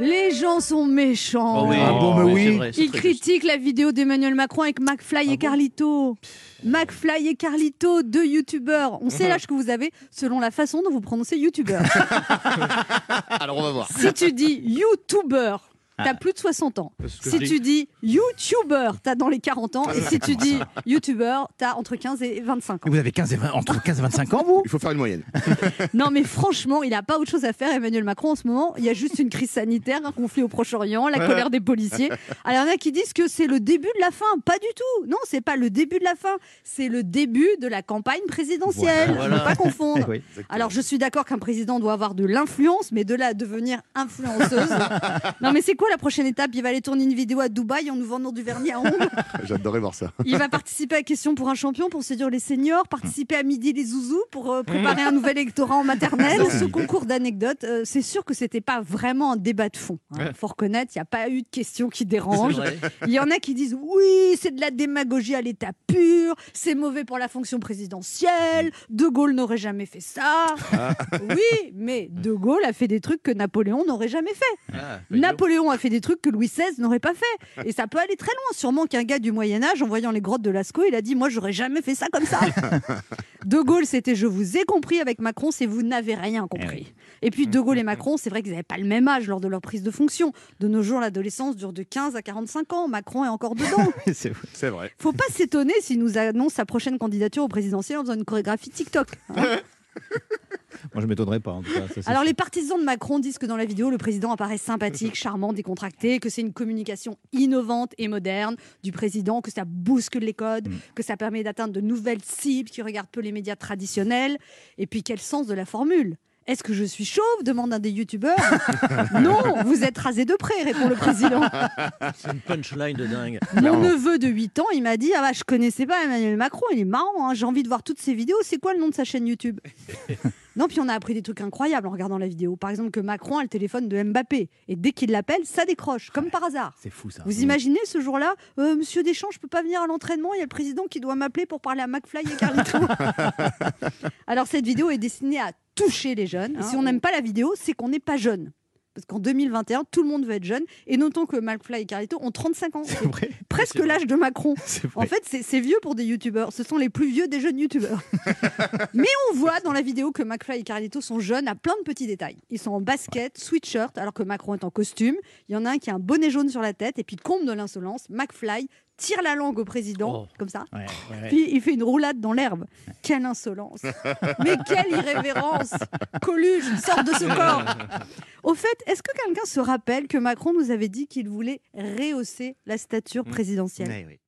Les gens sont méchants. Oh oui. Ah bon, mais Oh, oui. c'est vrai, c'est Ils très juste. critiquent la vidéo d'Emmanuel Macron avec McFly et Carlito. McFly et Carlito, deux youtubeurs. On sait l'âge que vous avez selon la façon dont vous prononcez youtubeur. Alors on va voir. si tu dis youtuber, t'as plus de 60 ans. Si tu dis youtuber, t'as dans les 40 ans. Et si tu dis youtuber, t'as entre 15 et 25 ans. Vous avez 15 et 20, entre 15 et 25 ans, vous? Il faut faire une moyenne. Non mais franchement, il n'a pas autre chose à faire, Emmanuel Macron, en ce moment. Il y a juste une crise sanitaire, un conflit au Proche-Orient, la colère des policiers. Alors il y en a qui disent que c'est le début de la fin. Pas du tout. Non, c'est pas le début de la fin. C'est le début de la campagne présidentielle. Voilà. Faut pas confondre. Oui. Alors je suis d'accord qu'un président doit avoir de l'influence, mais de là à devenir influenceuse. non mais c'est quoi la prochaine étape Il va aller tourner une vidéo à Dubaï en nous vendant du vernis à ongles. J'adorais voir ça. Il va participer à Question pour un champion pour séduire les seniors, participer à Midi les zouzous pour euh, préparer un nouvel électorat en maternelle. Ce concours d'anecdotes, euh, c'est sûr que c'était pas vraiment un débat de fond. Il faut reconnaître, il n'y a pas eu de questions qui dérangent. Il y en a qui disent oui, c'est de la démagogie à l'état pur, c'est mauvais pour la fonction présidentielle, De Gaulle n'aurait jamais fait ça. Oui, mais De Gaulle a fait des trucs que Napoléon n'aurait jamais fait. Ah, Napoléon a fait des trucs que Louis XVI n'aurait pas fait. Et ça peut aller très loin. Sûrement qu'un gars du Moyen-Âge, en voyant les grottes de Lascaux, il a dit Moi, j'aurais jamais fait ça comme ça. de Gaulle, c'était Je vous ai compris avec Macron, c'est vous n'avez rien compris. Et puis, De Gaulle et Macron, c'est vrai qu'ils n'avaient pas le même âge lors de leur prise de fonction. De nos jours, l'adolescence dure de 15 à 45 ans. Macron est encore dedans. C'est vrai. C'est vrai. Faut pas s'étonner s'il nous annonce sa prochaine candidature au présidentiel en faisant une chorégraphie TikTok. hein. Moi, je m'étonnerais pas, en tout cas. ça, c'est Alors sûr. les partisans de Macron disent que dans la vidéo, le président apparaît sympathique, charmant, décontracté, que c'est une communication innovante et moderne du président, que ça bouscule les codes, Mm. que ça permet d'atteindre de nouvelles cibles qui regardent peu les médias traditionnels. Et puis quel sens de la formule? Est-ce que je suis chauve demande un des youtubeurs. non, vous êtes rasé de près, répond le président. C'est une punchline de dingue. Mon neveu de 8 ans, il m'a dit Ah bah, je connaissais pas Emmanuel Macron, il est marrant, hein, j'ai envie de voir toutes ses vidéos. C'est quoi le nom de sa chaîne YouTube? Non, puis on a appris des trucs incroyables en regardant la vidéo. Par exemple, que Macron a le téléphone de Mbappé et dès qu'il l'appelle, ça décroche, comme par hasard. C'est fou, ça. Vous imaginez ce jour-là, euh, Monsieur Deschamps, je peux pas venir à l'entraînement, il y a le président qui doit m'appeler pour parler à McFly et Carlito. Alors cette vidéo est destinée à toucher les jeunes. Ah si on n'aime pas la vidéo, c'est qu'on n'est pas jeune. Parce qu'en 2021, tout le monde veut être jeune. Et notons que McFly et Carlito ont 35 ans. C'est vrai. Presque l'âge de Macron. En fait, c'est c'est vieux pour des youtubeurs. Ce sont les plus vieux des jeunes youtubeurs. Mais on voit dans la vidéo que McFly et Carlito sont jeunes à plein de petits détails. Ils sont en basket, sweatshirt, alors que Macron est en costume. Il y en a un qui a un bonnet jaune sur la tête. Et puis, comble de l'insolence, McFly tire la langue au président, Oh. comme ça. Ouais, ouais. Puis il fait une roulade dans l'herbe. Quelle insolence Mais quelle irrévérence Coluche, sort de ce corps Au fait, est-ce que quelqu'un se rappelle que Macron nous avait dit qu'il voulait rehausser la stature présidentielle? Ouais, ouais.